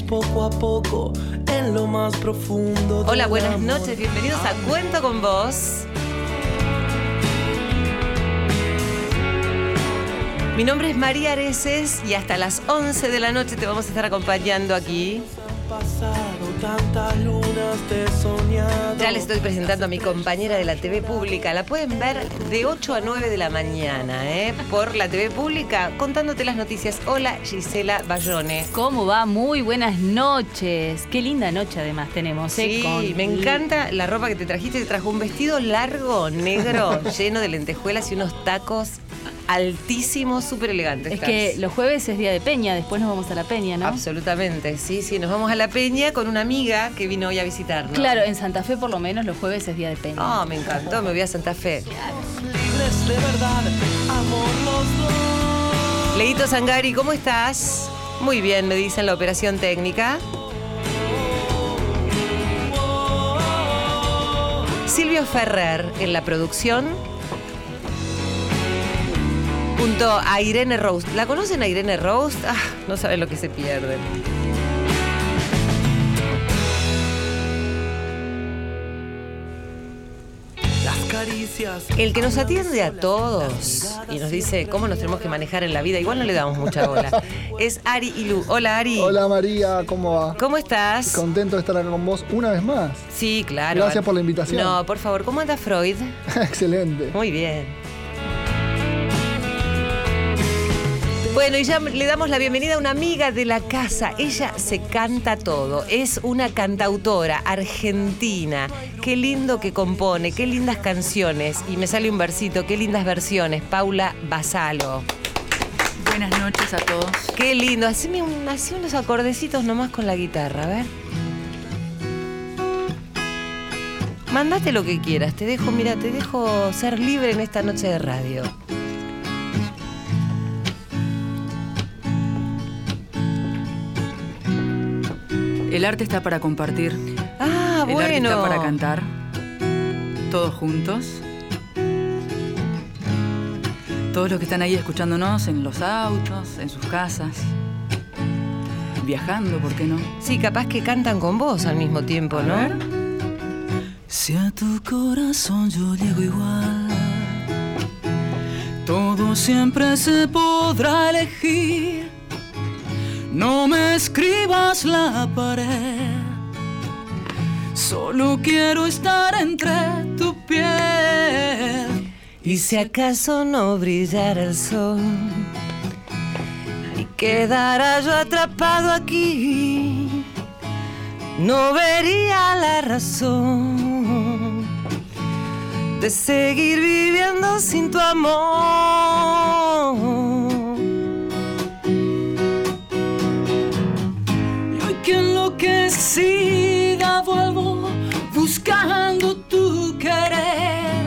poco a poco en lo más profundo. Hola, buenas amor. noches, bienvenidos a Cuento con Vos. Mi nombre es María Areces y hasta las 11 de la noche te vamos a estar acompañando aquí. Han pasado tantas soñado. Ya les estoy presentando a mi compañera de la TV Pública. La pueden ver de 8 a 9 de la mañana, ¿eh? Por la TV Pública, contándote las noticias. Hola, Gisela Bayone. ¿Cómo va? Muy buenas noches. Qué linda noche además tenemos. ¿eh? Sí, Con- me encanta la ropa que te trajiste. Te trajo un vestido largo, negro, lleno de lentejuelas y unos tacos altísimos, súper elegantes. Es estás. que los jueves es día de peña, después nos vamos a la peña, ¿no? Absolutamente, sí, sí. Nos vamos a la peña con una amiga que vino hoy a visitarnos. Claro, en Santa Fe por lo menos los jueves es día de peña. Oh, me encantó, me voy a Santa Fe. Libres de verdad, amor los dos. Leito Sangari, ¿cómo estás? Muy bien, me dicen la operación técnica. Silvio Ferrer en la producción. Junto a Irene Roast. ¿La conocen a Irene Roast? Ah, no saben lo que se pierden. Las caricias. El que nos atiende a todos y nos dice cómo nos tenemos que manejar en la vida, igual no le damos mucha bola, es Ari Ilu. Hola Ari. Hola María, ¿cómo va? ¿Cómo estás? Contento de estar acá con vos una vez más. Sí, claro. Gracias por la invitación. No, por favor, ¿cómo anda Freud? Excelente. Muy bien. Bueno, y ya le damos la bienvenida a una amiga de la casa. Ella se canta todo. Es una cantautora argentina. Qué lindo que compone, qué lindas canciones. Y me sale un versito, qué lindas versiones. Paula Basalo. Buenas noches a todos. Qué lindo. Haceme un, unos acordecitos nomás con la guitarra, a ver. Mandate lo que quieras. Te dejo, mira, te dejo ser libre en esta noche de radio. El arte está para compartir. Ah, El arte bueno. está para cantar. Todos juntos. Todos los que están ahí escuchándonos en los autos, en sus casas. Viajando, ¿por qué no? Sí, capaz que cantan con vos al mismo tiempo, A ¿no? ver. Si a tu corazón yo llego igual, todo siempre se podrá elegir. No me escribas la pared, solo quiero estar entre tu piel. Y si acaso no brillara el sol y quedara yo atrapado aquí, no vería la razón de seguir viviendo sin tu amor. Que enloquecida vuelvo buscando tu querer.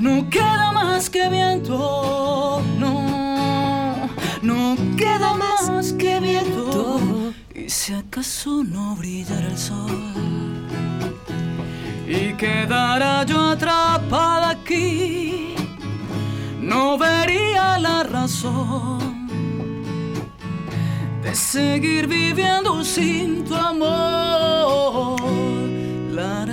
No queda más que viento, no, no queda más que viento. Y si acaso no brillara el sol y quedara yo atrapada aquí, no vería la razón de seguir viviendo sin tu amor. La.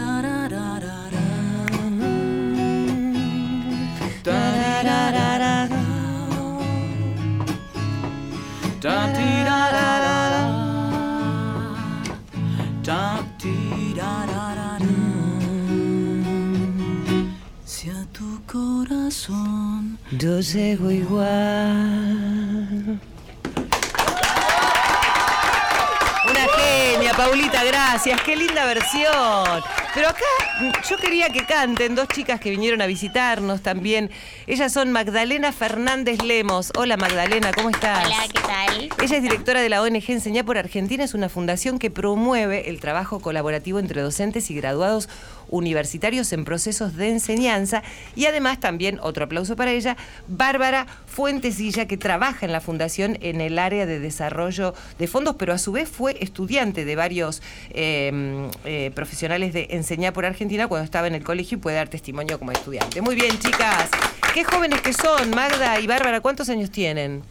Si a tu corazón Yo llego igual. Una Paulita, gracias. Qué linda versión. Pero acá yo quería que canten dos chicas que vinieron a visitarnos también. Ellas son Magdalena Fernández Lemos. Hola Magdalena, ¿cómo estás? Hola, ¿qué tal? Ella es directora de la ONG Enseñá por Argentina, es una fundación que promueve el trabajo colaborativo entre docentes y graduados universitarios en procesos de enseñanza y además también, otro aplauso para ella, Bárbara Fuentesilla, que trabaja en la fundación en el área de desarrollo de fondos, pero a su vez fue estudiante de varios eh, eh, profesionales de Enseñar por Argentina cuando estaba en el colegio y puede dar testimonio como estudiante. Muy bien, chicas. Qué jóvenes que son, Magda y Bárbara. ¿Cuántos años tienen?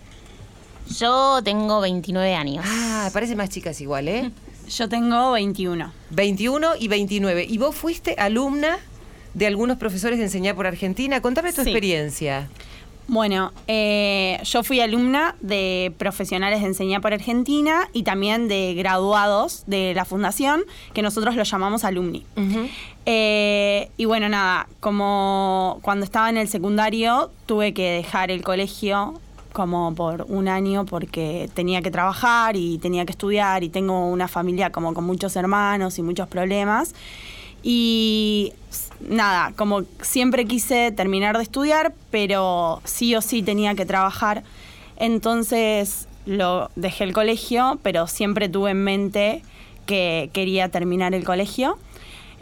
Yo tengo 29 años. Ah, parece más chicas igual, ¿eh? Yo tengo 21. 21 y 29. ¿Y vos fuiste alumna de algunos profesores de Enseñar por Argentina? Contame tu Sí. experiencia. Bueno, eh, yo fui alumna de profesionales de Enseñar por Argentina y también de graduados de la fundación, que nosotros lo llamamos alumni. Eh, y bueno, nada, como cuando estaba en el secundario tuve que dejar el colegio como por un año porque tenía que trabajar y tenía que estudiar y tengo una familia como con muchos hermanos y muchos problemas. Y nada, como siempre quise terminar de estudiar, pero sí o sí tenía que trabajar. Entonces lo dejé el colegio, pero siempre tuve en mente que quería terminar el colegio.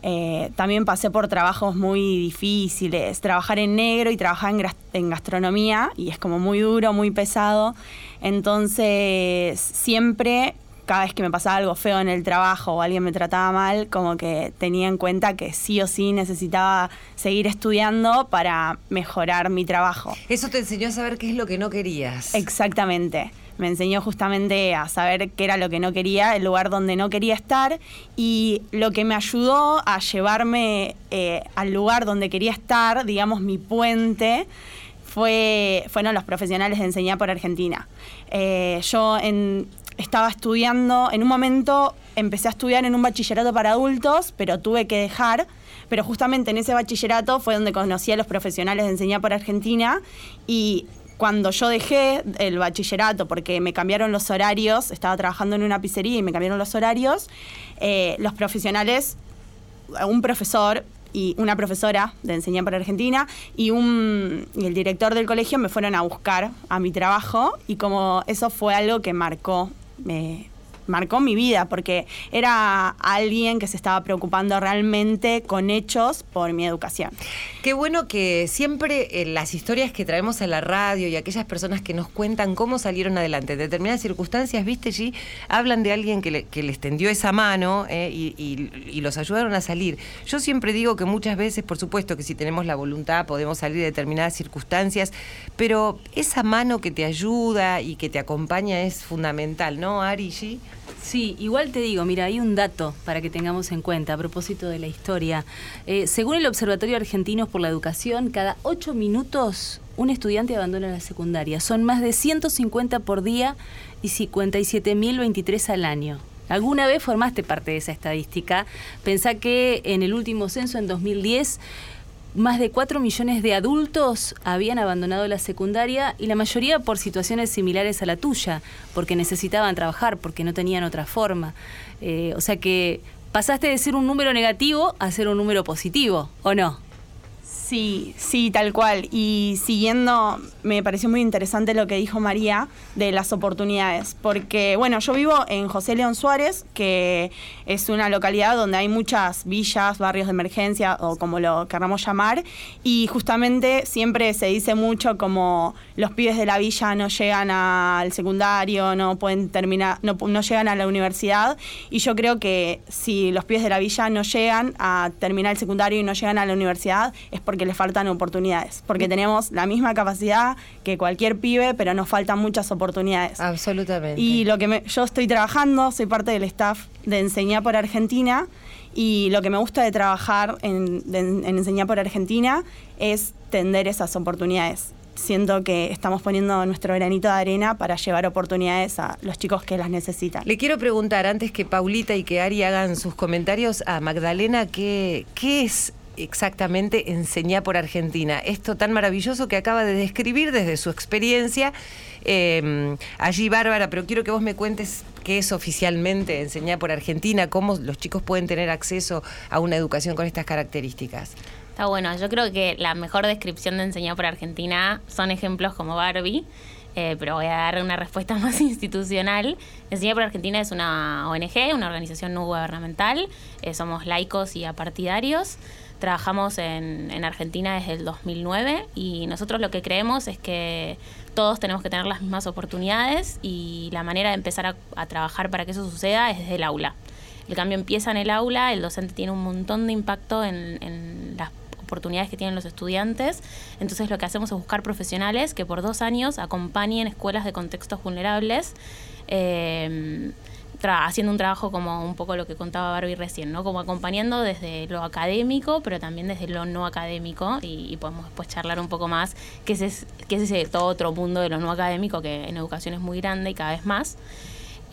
Eh, también pasé por trabajos muy difíciles, trabajar en negro y trabajar en, gastronomía, y es como muy duro, muy pesado. Entonces, siempre, cada vez que me pasaba algo feo en el trabajo o alguien me trataba mal, como que tenía en cuenta que sí o sí necesitaba seguir estudiando para mejorar mi trabajo. Eso te enseñó a saber qué es lo que no querías. Exactamente. Me enseñó justamente a saber qué era lo que no quería, el lugar donde no quería estar y lo que me ayudó a llevarme eh, al lugar donde quería estar, digamos mi puente, fue, fueron los profesionales de enseñar por Argentina. Eh, yo en- estaba estudiando, en un momento empecé a estudiar en un bachillerato para adultos, pero tuve que dejar. Pero justamente en ese bachillerato fue donde conocí a los profesionales de enseñar por Argentina y cuando yo dejé el bachillerato, porque me cambiaron los horarios, estaba trabajando en una pizzería y me cambiaron los horarios, eh, los profesionales, un profesor y una profesora de enseñar por Argentina y, un, y el director del colegio me fueron a buscar a mi trabajo y como eso fue algo que marcó, me marcó mi vida porque era alguien que se estaba preocupando realmente con hechos por mi educación. Qué bueno que siempre eh, las historias que traemos a la radio y aquellas personas que nos cuentan cómo salieron adelante en determinadas circunstancias, viste, G, hablan de alguien que, le- que les tendió esa mano eh, y, y- los ayudaron a salir. Yo siempre digo que muchas veces, por supuesto que si tenemos la voluntad podemos salir de determinadas circunstancias, pero esa mano que te ayuda y que te acompaña es fundamental, ¿no, Ari G? Sí, igual te digo, mira, hay un dato para que tengamos en cuenta a propósito de la historia. Eh, según el Observatorio Argentino por la Educación, cada ocho minutos un estudiante abandona la secundaria. Son más de 150 por día y 57.023 al año. ¿Alguna vez formaste parte de esa estadística? Pensá que en el último censo, en 2010, más de 4 millones de adultos habían abandonado la secundaria y la mayoría por situaciones similares a la tuya, porque necesitaban trabajar, porque no tenían otra forma. Eh, o sea que pasaste de ser un número negativo a ser un número positivo, ¿o no? Sí, sí, tal cual. Y siguiendo, me pareció muy interesante lo que dijo María de las oportunidades, porque, bueno, yo vivo en José León Suárez, que es una localidad donde hay muchas villas, barrios de emergencia, o como lo queramos llamar, y justamente siempre se dice mucho como los pibes de la villa no llegan al secundario, no pueden terminar, no, no llegan a la universidad, y yo creo que si los pibes de la villa no llegan a terminar el secundario y no llegan a la universidad, es porque les faltan oportunidades, porque tenemos la misma capacidad que cualquier pibe, pero nos faltan muchas oportunidades. Absolutamente. Y lo que me- yo estoy trabajando, soy parte del staff de Enseñar por Argentina y lo que me gusta de trabajar en, de- en Enseñar por Argentina es tender esas oportunidades. Siento que estamos poniendo nuestro granito de arena para llevar oportunidades a los chicos que las necesitan. Le quiero preguntar, antes que Paulita y que Ari hagan sus comentarios, a Magdalena, ¿qué, qué es exactamente Enseñar por Argentina? Esto tan maravilloso que acaba de describir desde su experiencia. eh, allí, Bárbara, pero quiero que vos me cuentes qué es oficialmente Enseñar por Argentina, cómo los chicos pueden tener acceso a una educación con estas características. Está bueno, yo creo que la mejor descripción de enseñar por Argentina son ejemplos como Barbie, eh, pero voy a dar una respuesta más institucional. Enseñar por Argentina es una ONG, una organización no gubernamental, eh, somos laicos y apartidarios. Trabajamos en, en Argentina desde el 2009 y nosotros lo que creemos es que todos tenemos que tener las mismas oportunidades y la manera de empezar a, a trabajar para que eso suceda es desde el aula. el cambio empieza en el aula, el docente tiene un montón de impacto en, en las oportunidades que tienen los estudiantes. Entonces lo que hacemos es buscar profesionales que por dos años acompañen escuelas de contextos vulnerables. eh, haciendo un trabajo como un poco lo que contaba Barbie recién, ¿no? Como acompañando desde lo académico, pero también desde lo no académico y, y podemos después charlar un poco más qué es, es- qué es ese todo otro mundo de lo no académico que en educación es muy grande y cada vez más.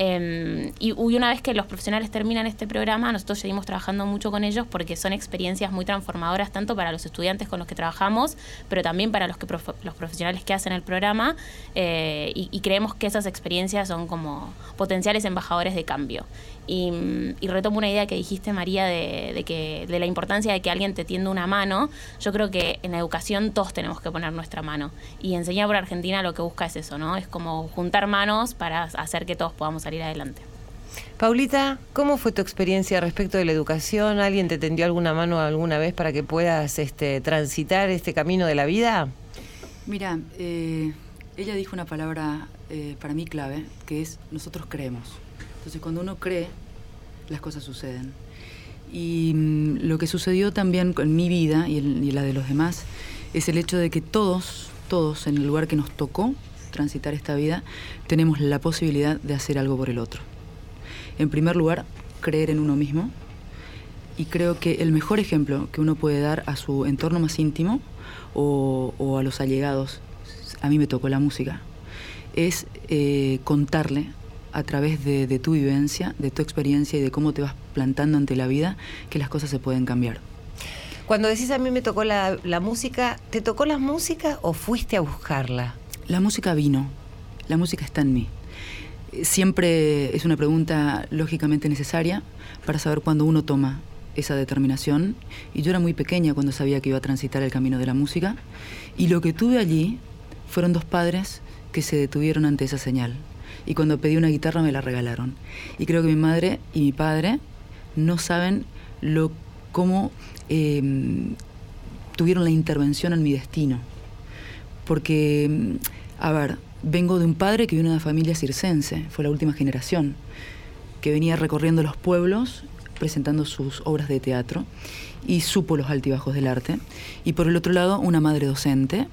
Eh, y, una vez que los profesionales terminan este programa, nosotros seguimos trabajando mucho con ellos porque son experiencias muy transformadoras tanto para los estudiantes con los que trabajamos, pero también para los, que prof- los profesionales que hacen el programa eh, y creemos que esas experiencias son como potenciales embajadores de cambio. Y, y retomo una idea que dijiste, María, de, de que, de la importancia de que alguien te tienda una mano. Yo creo que en educación todos tenemos que poner nuestra mano. Y Enseñar por Argentina lo que busca es eso, ¿no? Es como juntar manos para hacer que todos podamos salir adelante. Paulita, ¿cómo fue tu experiencia respecto de la educación? ¿Alguien te tendió alguna mano alguna vez para que puedas este, transitar este camino de la vida? Mira, eh, ella dijo una palabra eh, para mí clave, que es nosotros creemos. Entonces, cuando uno cree, las cosas suceden. Y mm, lo que sucedió también en mi vida y en, y la de los demás es el hecho de que todos, todos en el lugar que nos tocó transitar esta vida, tenemos la posibilidad de hacer algo por el otro. En primer lugar, creer en uno mismo. Y creo que el mejor ejemplo que uno puede dar a su entorno más íntimo o, o a los allegados, a mí me tocó la música, es eh, contarle a través de, de tu vivencia, de tu experiencia y de cómo te vas plantando ante la vida, que las cosas se pueden cambiar. Cuando decís a mí me tocó la, la música, ¿te tocó la música o fuiste a buscarla? La música vino, la música está en mí. Siempre es una pregunta lógicamente necesaria para saber cuándo uno toma esa determinación. Y yo era muy pequeña cuando sabía que iba a transitar el camino de la música. Y lo que tuve allí fueron dos padres que se detuvieron ante esa señal. Y cuando pedí una guitarra me la regalaron. Y creo que mi madre y mi padre no saben lo cómo eh, tuvieron la intervención en mi destino porque, mm, a ver, vengo de un padre que viene de una familia circense, fue la última generación, que venía recorriendo los pueblos presentando sus obras de teatro y supo los altibajos del arte. Y por el otro lado, una madre docente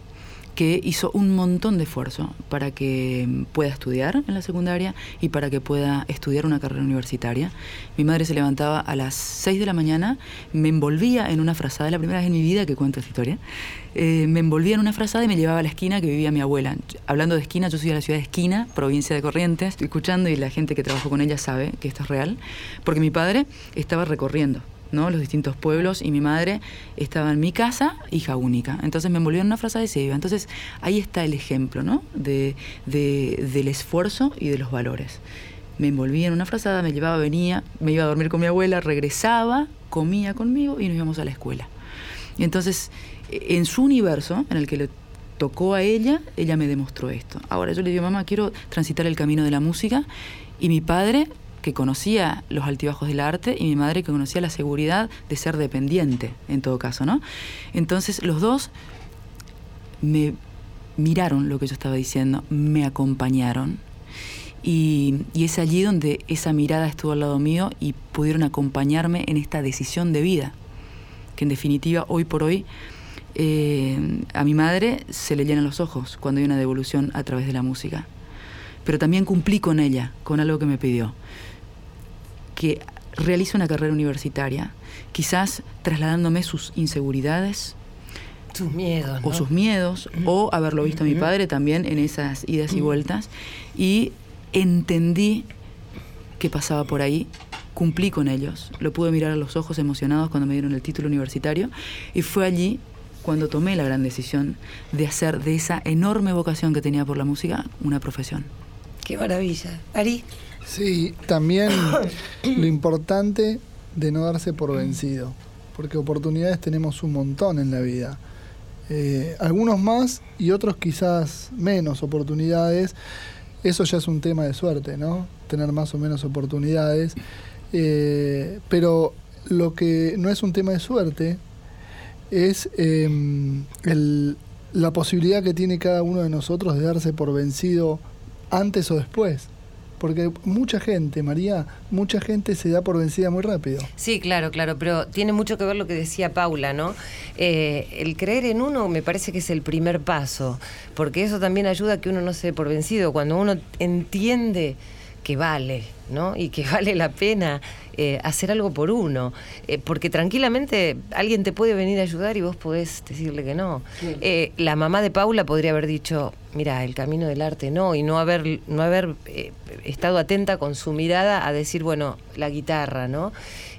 que hizo un montón de esfuerzo para que pueda estudiar en la secundaria y para que pueda estudiar una carrera universitaria. Mi madre se levantaba a las 6 de la mañana, me envolvía en una frazada, la primera vez en mi vida que cuento esta historia, eh, me envolvía en una frazada y me llevaba a la esquina que vivía mi abuela. Hablando de esquina, yo soy de la ciudad de Esquina, provincia de Corrientes, estoy escuchando y la gente que trabajó con ella sabe que esto es real, porque mi padre estaba recorriendo ¿no? los distintos pueblos y mi madre estaba en mi casa, hija única. Entonces me envolvió en una frazada y se iba. Entonces ahí está el ejemplo ¿no? de, de- del esfuerzo y de los valores. Me envolvía en una frazada, me llevaba, venía, me iba a dormir con mi abuela, regresaba, comía conmigo y nos íbamos a la escuela. Entonces, en su universo, en el que le tocó a ella, ella me demostró esto. Ahora yo le digo, mamá, quiero transitar el camino de la música. Y mi padre, que conocía los altibajos del arte, y mi madre, que conocía la seguridad de ser dependiente, en todo caso, ¿no? Entonces, los dos me miraron lo que yo estaba diciendo, me acompañaron. Y, y es allí donde esa mirada estuvo al lado mío y pudieron acompañarme en esta decisión de vida que en definitiva hoy por hoy eh, a mi madre se le llenan los ojos cuando hay una devolución a través de la música. Pero también cumplí con ella, con algo que me pidió, que realice una carrera universitaria, quizás trasladándome sus inseguridades Tus miedos. o sus miedos, o haberlo visto a mi padre también en esas idas y vueltas, y entendí que pasaba por ahí, cumplí con ellos, lo pude mirar a los ojos emocionados cuando me dieron el título universitario, y fue allí cuando tomé la gran decisión de hacer de esa enorme vocación que tenía por la música una profesión. Qué maravilla. Ari, Sí, también lo importante de no darse por vencido, porque oportunidades tenemos un montón en la vida. Eh, algunos más y otros quizás menos oportunidades. Eso ya es un tema de suerte, ¿no? Tener más o menos oportunidades. Eh, pero lo que no es un tema de suerte es eh, el- la posibilidad que tiene cada uno de nosotros de darse por vencido antes o después. Porque mucha gente, María, mucha gente se da por vencida muy rápido. Sí, claro, claro, pero tiene mucho que ver lo que decía Paula, ¿no? Eh, el creer en uno me parece que es el primer paso, porque eso también ayuda a que uno no se dé por vencido. Cuando uno entiende que vale, ¿no? Y que vale la pena eh, hacer algo por uno. Eh, porque tranquilamente alguien te puede venir a ayudar y vos podés decirle que no. Eh, la mamá de Paula podría haber dicho, mira, el camino del arte no, y no haber, no haber estado atenta con su mirada a decir, bueno, la guitarra, ¿no?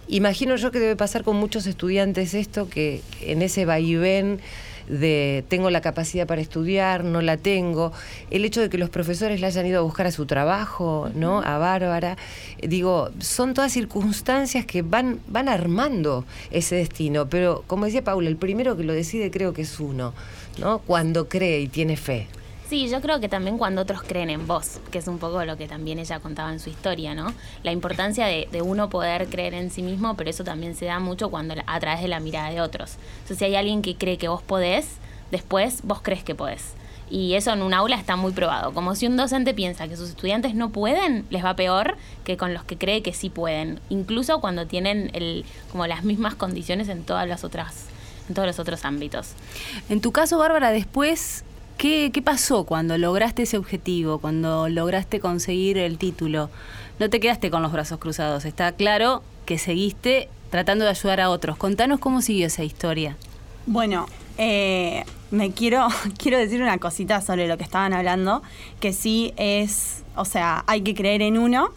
Imagino yo que debe pasar con muchos estudiantes esto, que en ese vaivén de tengo la capacidad para estudiar, no la tengo, el hecho de que los profesores la hayan ido a buscar a su trabajo, ¿no? A Bárbara, digo, son todas circunstancias que van, van armando ese destino, pero como decía Paula, el primero que lo decide creo que es uno, ¿no? Cuando cree y tiene fe. Sí, yo creo que también cuando otros creen en vos, que es un poco lo que también ella contaba en su historia, ¿no? La importancia de, uno poder creer en sí mismo, pero eso también se da mucho cuando a través de la mirada de otros. Entonces, si hay alguien que cree que vos podés, después vos crees que podés. Y eso en un aula está muy probado. Como si un docente piensa que sus estudiantes no pueden, les va peor que con los que cree que sí pueden. Incluso cuando tienen el, como las mismas condiciones en todas las otras, en todos los otros ámbitos. En tu caso, Bárbara, después ¿Qué, pasó cuando lograste ese objetivo, cuando lograste conseguir el título? No te quedaste con los brazos cruzados, está claro que seguiste tratando de ayudar a otros. Contanos cómo siguió esa historia. Bueno, eh, me quiero, quiero decir una cosita sobre lo que estaban hablando, que sí es, o sea, hay que creer en uno,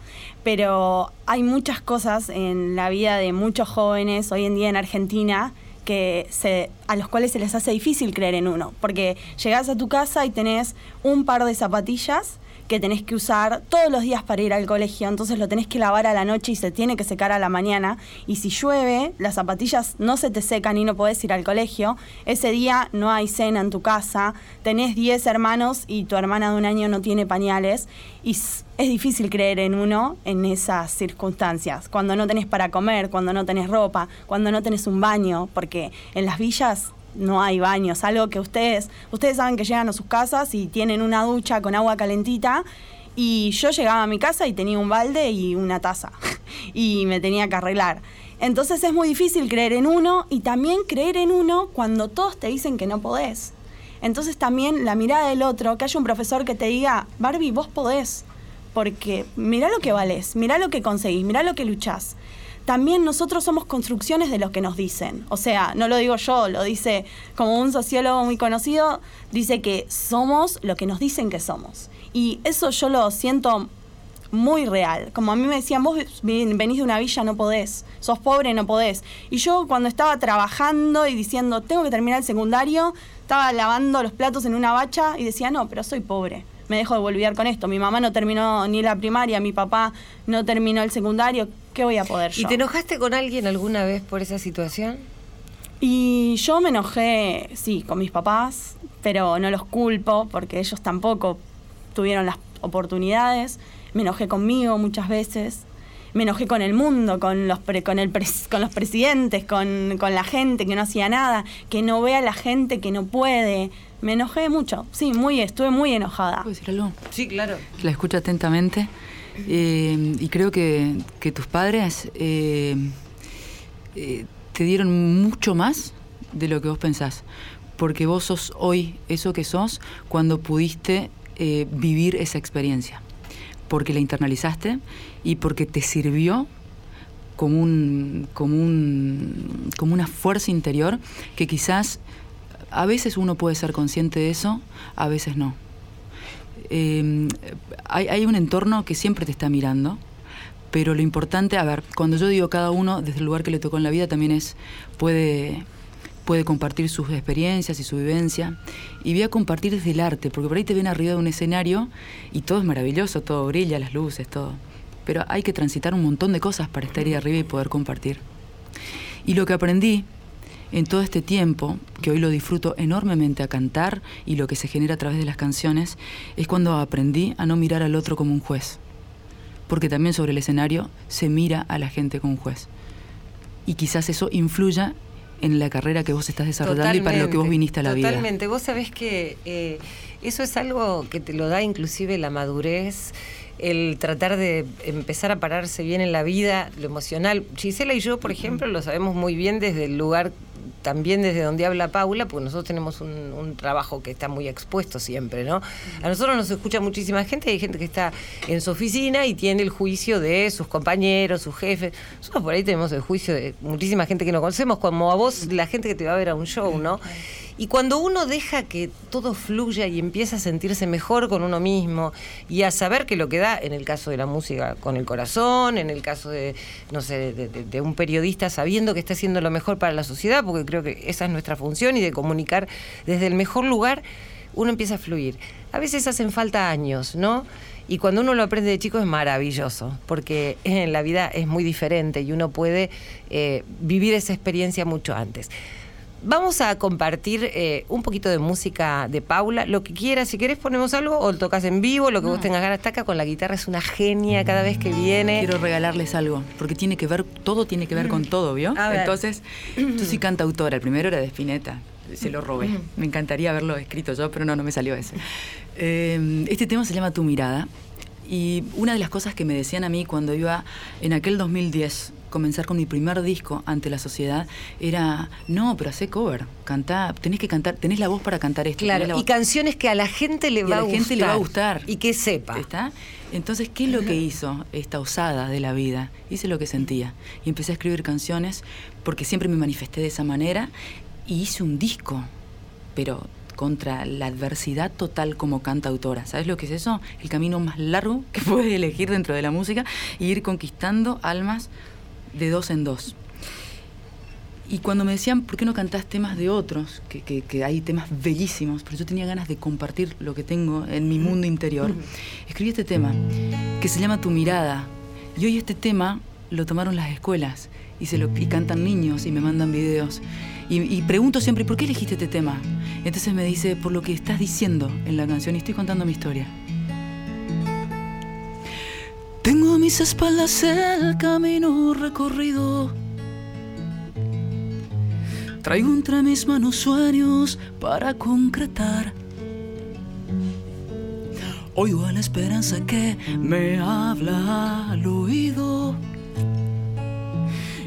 pero hay muchas cosas en la vida de muchos jóvenes hoy en día en Argentina que se, a los cuales se les hace difícil creer en uno, porque llegas a tu casa y tenés un par de zapatillas que tenés que usar todos los días para ir al colegio, entonces lo tenés que lavar a la noche y se tiene que secar a la mañana, y si llueve, las zapatillas no se te secan y no podés ir al colegio, ese día no hay cena en tu casa, tenés 10 hermanos y tu hermana de un año no tiene pañales, y es difícil creer en uno en esas circunstancias, cuando no tenés para comer, cuando no tenés ropa, cuando no tenés un baño, porque en las villas no hay baños, algo que ustedes, ustedes saben que llegan a sus casas y tienen una ducha con agua calentita y yo llegaba a mi casa y tenía un balde y una taza y me tenía que arreglar. Entonces es muy difícil creer en uno y también creer en uno cuando todos te dicen que no podés. Entonces también la mirada del otro, que haya un profesor que te diga, Barbie, vos podés, porque mirá lo que valés, mirá lo que conseguís, mirá lo que luchás también nosotros somos construcciones de lo que nos dicen. O sea, no lo digo yo, lo dice como un sociólogo muy conocido, dice que somos lo que nos dicen que somos. Y eso yo lo siento muy real. Como a mí me decían, vos venís de una villa, no podés, sos pobre, no podés. Y yo cuando estaba trabajando y diciendo, tengo que terminar el secundario, estaba lavando los platos en una bacha y decía, no, pero soy pobre. Me dejo de volver con esto. Mi mamá no terminó ni la primaria, mi papá no terminó el secundario. ¿qué voy a poder yo? ¿Y te enojaste con alguien alguna vez por esa situación? Y yo me enojé, sí, con mis papás, pero no los culpo porque ellos tampoco tuvieron las oportunidades. Me enojé conmigo muchas veces. Me enojé con el mundo, con los, con el con los presidentes, con, con, la gente que no hacía nada, que no ve a la gente que no puede. Me enojé mucho, sí, muy, estuve muy enojada. ¿Puedo decir algo? Sí, claro. La escucho atentamente. Eh, y creo que, tus padres eh, eh, te dieron mucho más de lo que vos pensás, porque vos sos hoy eso que sos cuando pudiste vivir esa experiencia, porque la internalizaste y porque te sirvió como, un, como, un, como una fuerza interior que quizás a veces uno puede ser consciente de eso, a veces no. Em, hay, un entorno que siempre te está mirando, pero lo importante, a ver, cuando yo digo cada uno desde el lugar que le tocó en la vida, también es, puede, puede compartir sus experiencias y su vivencia, y voy a compartir desde el arte, porque por ahí te ven arriba de un escenario y todo es maravilloso, todo brilla, las luces, todo. Pero hay que transitar un montón de cosas para estar ahí arriba y poder compartir. Y lo que aprendí en todo este tiempo, que hoy lo disfruto enormemente a cantar y lo que se genera a través de las canciones, es cuando aprendí a no mirar al otro como un juez. Porque también sobre el escenario se mira a la gente como un juez. Y quizás eso influya en la carrera que vos estás desarrollando y para lo que vos viniste a la vida. Totalmente. Vos sabés que eh, eso es algo que te lo da inclusive la madurez el tratar de empezar a pararse bien en la vida, lo emocional. Gisela y yo, por ejemplo, lo sabemos muy bien desde el lugar también desde donde habla Paula, porque nosotros tenemos un, un, trabajo que está muy expuesto siempre, ¿no? A nosotros nos escucha muchísima gente, hay gente que está en su oficina y tiene el juicio de sus compañeros, sus jefes. Nosotros por ahí tenemos el juicio de muchísima gente que no conocemos, como a vos, la gente que te va a ver a un show, ¿no? Y cuando uno deja que todo fluya y empieza a sentirse mejor con uno mismo y a saber que lo que da, en el caso de la música, con el corazón, en el caso de, no sé, de, un periodista sabiendo que está haciendo lo mejor para la sociedad, porque creo que esa es nuestra función y de comunicar desde el mejor lugar, uno empieza a fluir. A veces hacen falta años, ¿no? Y cuando uno lo aprende de chico es maravilloso, porque en la vida es muy diferente y uno puede eh, vivir esa experiencia mucho antes. Vamos a compartir eh, un poquito de música de Paula, lo que quieras, si querés ponemos algo o lo tocas en vivo, lo que No. vos tengas ganas. Está acá con la guitarra, es una genia cada vez que viene. Quiero regalarles algo, porque tiene que ver, todo tiene que ver con todo, ¿vio? Entonces, yo soy cantautora, el primero era de Spinetta, se lo robé. Me encantaría haberlo escrito yo, pero no, no me salió ese. Eh, este tema se llama Tu mirada, y una de las cosas que me decían a mí cuando iba en aquel 2010 comenzar con mi primer disco ante la sociedad era, no, pero hacé cover, cantá, tenés que cantar, tenés la voz para cantar esto. la Claro, voz". y canciones que a la gente le Y va a a la gustar. gente le va a gustar. Y que sepa. ¿Está? Entonces, ¿qué es lo que hizo esta osada de la vida? Hice lo que sentía y empecé a escribir canciones porque siempre me manifesté de esa manera y hice un disco, pero contra la adversidad total como cantautora. ¿Sabes lo que es eso? El camino más largo que puedes elegir dentro de la música y ir conquistando almas de dos en dos. Y cuando me decían, ¿por qué no cantás temas de otros? Que, que- que hay temas bellísimos, pero yo tenía ganas de compartir lo que tengo en mi mundo interior. Escribí este tema que se llama Tu mirada. Y hoy este tema lo tomaron las escuelas y, se lo, y cantan niños y me mandan videos. Y, y pregunto siempre, ¿por qué elegiste este tema? Entonces me dice, por lo que estás diciendo en la canción y estoy contando mi historia. Mis espaldas el camino recorrido. Traigo entre mis manos sueños para concretar. Oigo a la esperanza que me habla al oído.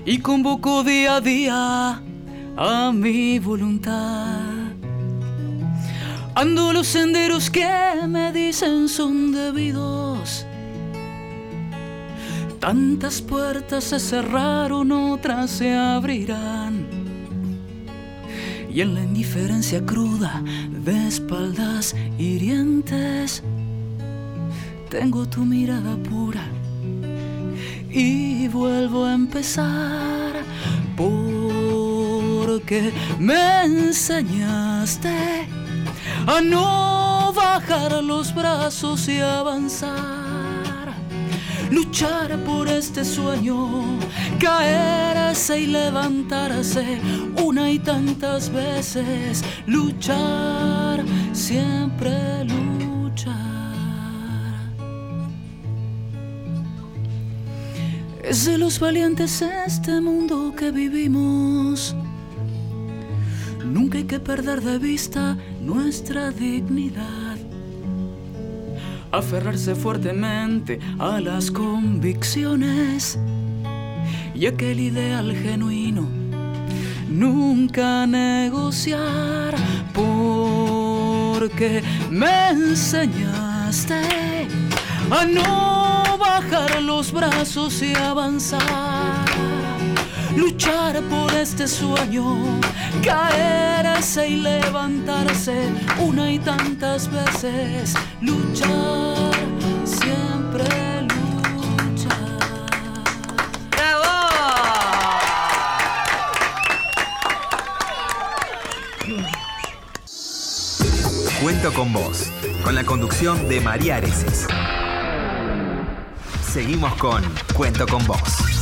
Y convoco día a día a mi voluntad. Ando los senderos que me dicen son debidos. Tantas puertas se cerraron, otras se abrirán. Y en la indiferencia cruda de espaldas hirientes, tengo tu mirada pura y vuelvo a empezar porque me enseñaste a no bajar los brazos y avanzar luchar por este sueño, caerse y levantarse una y tantas veces, luchar, siempre luchar. Es de los valientes este mundo que vivimos. Nunca hay que perder de vista nuestra dignidad aferrarse fuertemente a las convicciones y aquel ideal genuino. Nunca negociar porque me enseñaste a no bajar los brazos y avanzar. Luchar por este sueño, caerse y levantarse una y tantas veces. Luchar, siempre luchar. Cuento con vos, con la conducción de María Areces. Seguimos con Cuento con vos.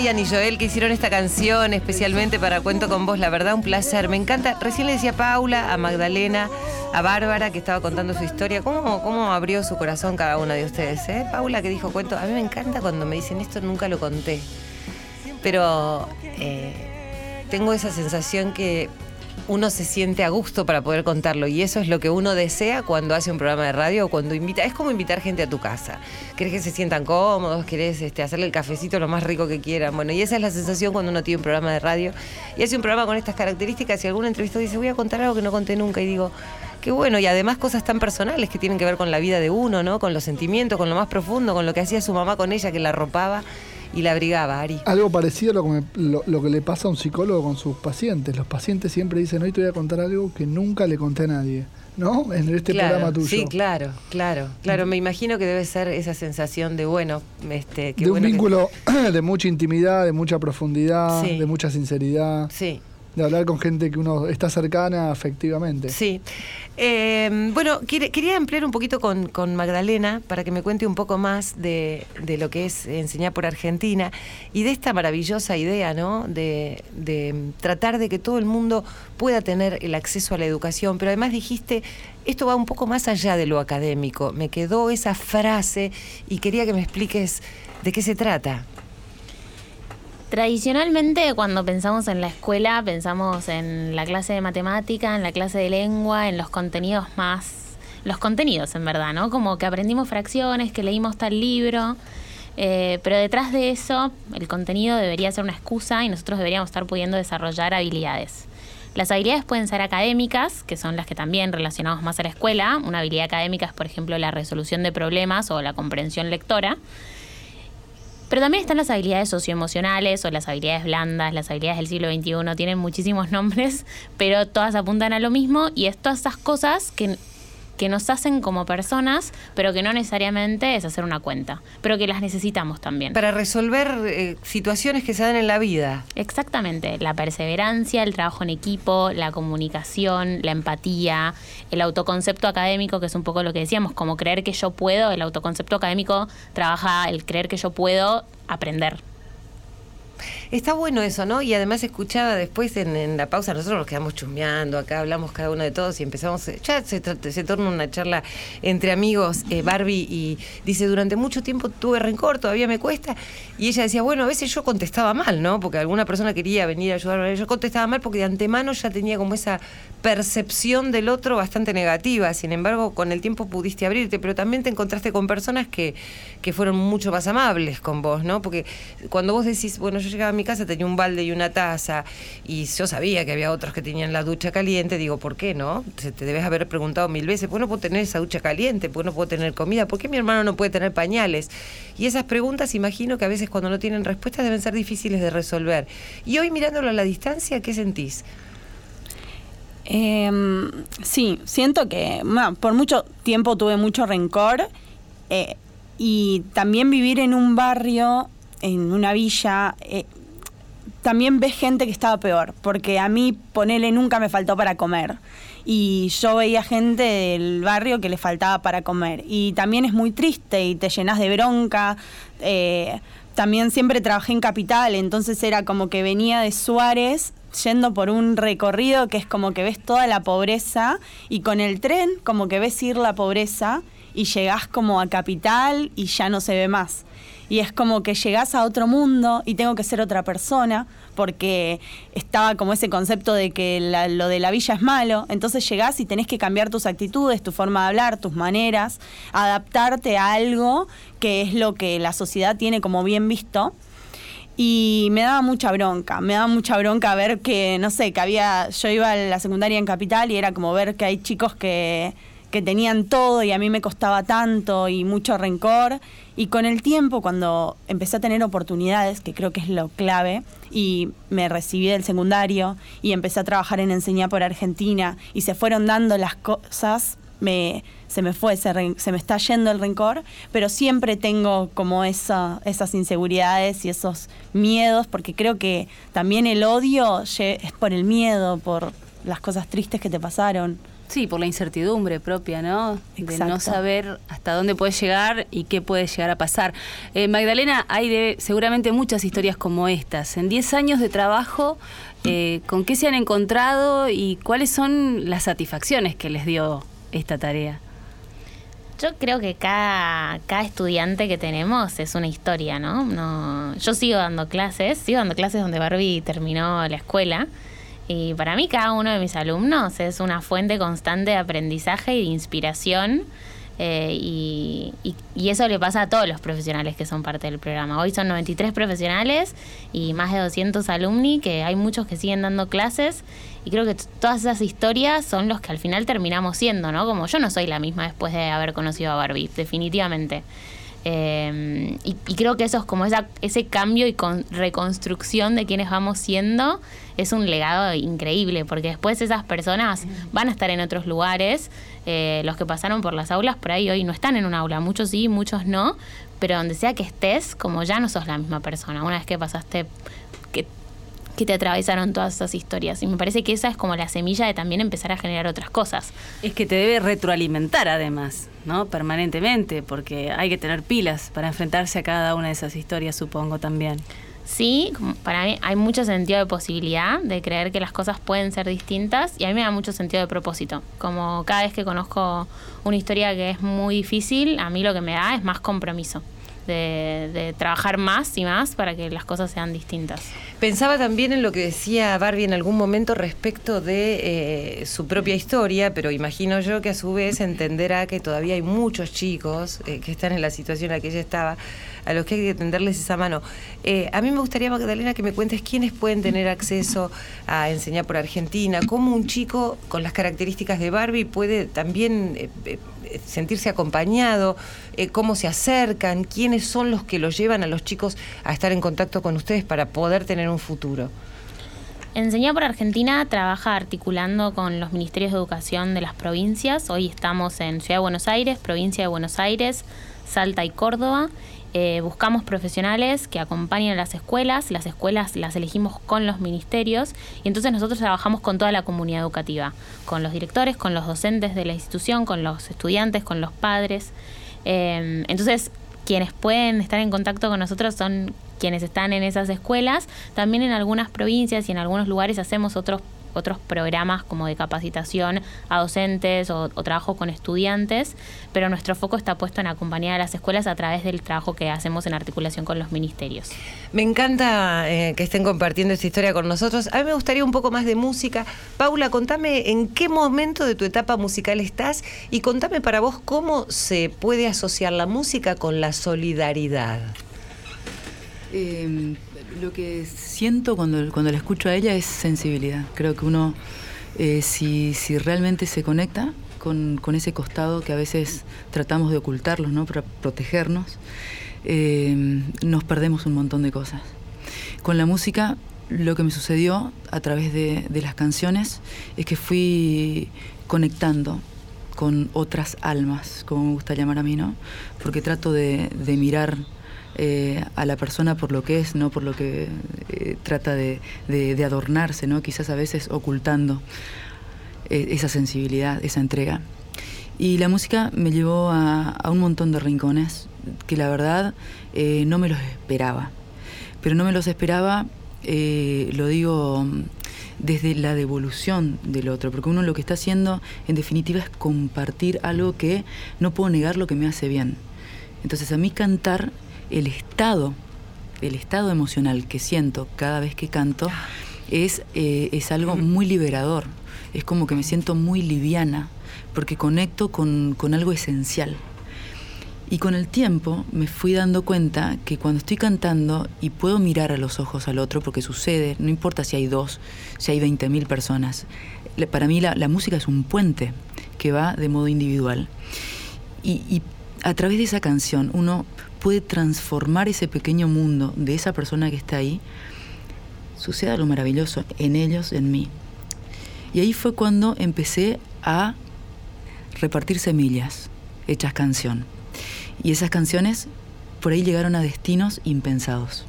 Brian y Joel que hicieron esta canción especialmente para Cuento con vos. La verdad, un placer. Me encanta. Recién le decía a Paula, a Magdalena, a Bárbara que estaba contando su historia. ¿Cómo, cómo abrió su corazón cada una de ustedes? ¿eh? Paula que dijo cuento. A mí me encanta cuando me dicen esto, nunca lo conté. Pero eh, tengo esa sensación que uno se siente a gusto para poder contarlo y eso es lo que uno desea cuando hace un programa de radio o cuando invita, es como invitar gente a tu casa. Querés que se sientan cómodos, querés este, hacerle el cafecito lo más rico que quieran. Bueno, y esa es la sensación cuando uno tiene un programa de radio y hace un programa con estas características y algún entrevistado dice, voy a contar algo que no conté nunca y digo, qué bueno, y además cosas tan personales que tienen que ver con la vida de uno, ¿no? Con los sentimientos, con lo más profundo, con lo que hacía su mamá con ella, que la arropaba y la abrigaba, Ari. Algo parecido a lo que, me- lo- lo que le pasa a un psicólogo con sus pacientes. Los pacientes siempre dicen, hoy te voy a contar algo que nunca le conté a nadie. ¿No? En este Claro, programa tuyo. Sí, claro, claro, claro. Me imagino que debe ser esa sensación de bueno, este, qué de un bueno que- vínculo de mucha intimidad, de mucha profundidad, Sí. de mucha sinceridad. Sí. De hablar con gente que uno está cercana afectivamente. Sí. Eh, bueno, quería ampliar un poquito con, Magdalena para que me cuente un poco más de, lo que es enseñar por Argentina y de esta maravillosa idea, ¿no? De tratar de que todo el mundo pueda tener el acceso a la educación, pero además dijiste, esto va un poco más allá de lo académico. Me quedó esa frase y quería que me expliques de qué se trata. Tradicionalmente, cuando pensamos en la escuela, pensamos en la clase de matemática, en la clase de lengua, en los contenidos más. Los contenidos, en verdad, ¿no? Como que aprendimos fracciones, que leímos tal libro. eh, pero detrás de eso, el contenido debería ser una excusa y nosotros deberíamos estar pudiendo desarrollar habilidades. Las habilidades pueden ser académicas, que son las que también relacionamos más a la escuela. Una habilidad académica es, por ejemplo, la resolución de problemas o la comprensión lectora. Pero también están las habilidades socioemocionales o las habilidades blandas, las habilidades del siglo XXI, tienen muchísimos nombres, pero todas apuntan a lo mismo y es todas esas cosas que, que nos hacen como personas, pero que no necesariamente es hacer una cuenta, pero que las necesitamos también. Para resolver eh, situaciones que se dan en la vida. Exactamente, la perseverancia, el trabajo en equipo, la comunicación, la empatía, el autoconcepto académico, que es un poco lo que decíamos, como creer que yo puedo, el autoconcepto académico trabaja el creer que yo puedo aprender. Está bueno eso, ¿no? Y además escuchaba después en, la pausa, nosotros nos quedamos chusmeando, acá hablamos cada uno de todos y empezamos, ya se, se torna una charla entre amigos, eh, Barbie, y dice, durante mucho tiempo tuve rencor, todavía me cuesta, y ella decía, bueno, a veces yo contestaba mal, ¿no? Porque alguna persona quería venir a ayudarme, yo contestaba mal porque de antemano ya tenía como esa percepción del otro bastante negativa, sin embargo, con el tiempo pudiste abrirte, pero también te encontraste con personas que, que fueron mucho más amables con vos, ¿no? Porque cuando vos decís, bueno, yo llegaba a mi casa, tenía un balde y una taza, y yo sabía que había otros que tenían la ducha caliente, digo, ¿por qué no? Te debes haber preguntado mil veces, ¿por qué no puedo tener esa ducha caliente? ¿Por qué no puedo tener comida? ¿Por qué mi hermano no puede tener pañales? Y esas preguntas, imagino que a veces cuando no tienen respuestas deben ser difíciles de resolver. Y hoy mirándolo a la distancia, ¿qué sentís? Em, sí, siento que por mucho tiempo tuve mucho rencor eh, y también vivir en un barrio, en una villa, eh, también ves gente que estaba peor, porque a mí ponele nunca me faltó para comer y yo veía gente del barrio que le faltaba para comer y también es muy triste y te llenas de bronca. eh, también siempre trabajé en Capital, entonces era como que venía de Suárez yendo por un recorrido que es como que ves toda la pobreza y con el tren como que ves ir la pobreza y llegás como a Capital y ya no se ve más. Y es como que llegás a otro mundo y tengo que ser otra persona porque estaba como ese concepto de que lo de la villa es malo. Entonces llegás y tenés que cambiar tus actitudes, tu forma de hablar, tus maneras, adaptarte a algo que es lo que la sociedad tiene como bien visto. Y me daba mucha bronca, me daba mucha bronca ver que, no sé, que había, yo iba a la secundaria en Capital y era como ver que hay chicos que, que tenían todo y a mí me costaba tanto y mucho rencor. Y con el tiempo, cuando empecé a tener oportunidades, que creo que es lo clave, y me recibí del secundario y empecé a trabajar en Enseñar por Argentina y se fueron dando las cosas, me, se me fue, ese ren- se me está yendo el rencor, pero siempre tengo como esa, esas inseguridades y esos miedos, porque creo que también el odio es por el miedo, por las cosas tristes que te pasaron. Sí, por la incertidumbre propia, ¿no? De no Exacto. saber hasta dónde puede llegar y qué puede llegar a pasar. Eh, Magdalena, hay de, seguramente muchas historias como estas. En 10 años de trabajo, eh, ¿con qué se han encontrado y cuáles son las satisfacciones que les dio esta tarea? Yo creo que cada, cada estudiante que tenemos es una historia, ¿no? no Yo sigo dando clases, sigo dando clases donde Barbie terminó la escuela. Y para mí cada uno de mis alumnos es una fuente constante de aprendizaje y de inspiración. eh, y, y- eso le pasa a todos los profesionales que son parte del programa. Hoy son 93 profesionales y más de 200 alumni, que hay muchos que siguen dando clases. Y creo que todas esas historias son los que al final terminamos siendo, ¿no? Como yo no soy la misma después de haber conocido a Barbie, definitivamente. Eh, y, creo que eso es como ese cambio y con, reconstrucción de quienes vamos siendo es un legado increíble, porque después esas personas van a estar en otros lugares. eh, los que pasaron por las aulas por ahí hoy no están en un aula, muchos sí, muchos no, pero donde sea que estés, como ya no sos la misma persona, una vez que pasaste, que, que te atravesaron todas esas historias. Y me parece que esa es como la semilla de también empezar a generar otras cosas. Es que te debe retroalimentar además, ¿no? Permanentemente, porque hay que tener pilas para enfrentarse a cada una de esas historias, supongo también. Sí, para mí hay mucho sentido de posibilidad, de creer que las cosas pueden ser distintas y a mí me da mucho sentido de propósito. Como cada vez que conozco una historia que es muy difícil, a mí lo que me da es más compromiso, de, trabajar más y más para que las cosas sean distintas. Pensaba también en lo que decía Barbie en algún momento respecto de eh, su propia historia, pero imagino yo que a su vez entenderá que todavía hay muchos chicos eh, que están en la situación en la que ella estaba, a los que hay que tenderles esa mano. Eh, a mí me gustaría, Magdalena, que me cuentes quiénes pueden tener acceso a enseñar por Argentina, cómo un chico con las características de Barbie puede también eh, eh, sentirse acompañado, cómo se acercan, quiénes son los que los llevan a los chicos a estar en contacto con ustedes para poder tener un futuro. Enseñar por Argentina trabaja articulando con los ministerios de educación de las provincias. Hoy estamos en Ciudad de Buenos Aires, provincia de Buenos Aires, Salta y Córdoba. Eh, buscamos profesionales que acompañen a las escuelas, las escuelas las elegimos con los ministerios y entonces nosotros trabajamos con toda la comunidad educativa, con los directores, con los docentes de la institución, con los estudiantes, con los padres. Eh, entonces, quienes pueden estar en contacto con nosotros son quienes están en esas escuelas. También en algunas provincias y en algunos lugares hacemos otros otros programas como de capacitación a docentes o, o trabajo con estudiantes, pero nuestro foco está puesto en acompañar a las escuelas a través del trabajo que hacemos en articulación con los ministerios. Me encanta eh, que estén compartiendo esta historia con nosotros. A mí me gustaría un poco más de música. Paula, contame en qué momento de tu etapa musical estás y contame para vos cómo se puede asociar la música con la solidaridad. Eh, lo que siento cuando, cuando la escucho a ella es sensibilidad. Creo que uno, eh, si, si realmente se conecta con, con ese costado que a veces tratamos de ocultarlos, ¿no? Para protegernos, eh, nos perdemos un montón de cosas. Con la música, lo que me sucedió a través de, de las canciones es que fui conectando con otras almas, como me gusta llamar a mí, ¿no? Porque trato de, de mirar eh, a la persona por lo que es, no por lo que eh, trata de, adornarse, ¿no? Quizás a veces ocultando eh, esa sensibilidad, esa entrega. Y la música me llevó a, a un montón de rincones que la verdad no me los esperaba. Pero no me los esperaba, lo digo mm, desde la devolución del otro, porque uno lo que está haciendo en definitiva es compartir algo que no puedo negar lo que me hace bien. Entonces a mí cantar, el estado, el estado emocional que siento cada vez que canto es, eh, es algo muy liberador. Es como que me siento muy liviana, porque conecto con, con algo esencial. Y con el tiempo me fui dando cuenta que cuando estoy cantando y puedo mirar a los ojos al otro, porque sucede, no importa si hay dos, si hay 20.000 personas, para mí la, la música es un puente que va de modo individual. Y, y a través de esa canción uno puede transformar ese pequeño mundo de esa persona que está ahí, suceda lo maravilloso en ellos, en mí. Y ahí fue cuando empecé a repartir semillas hechas canción. Y esas canciones por ahí llegaron a destinos impensados.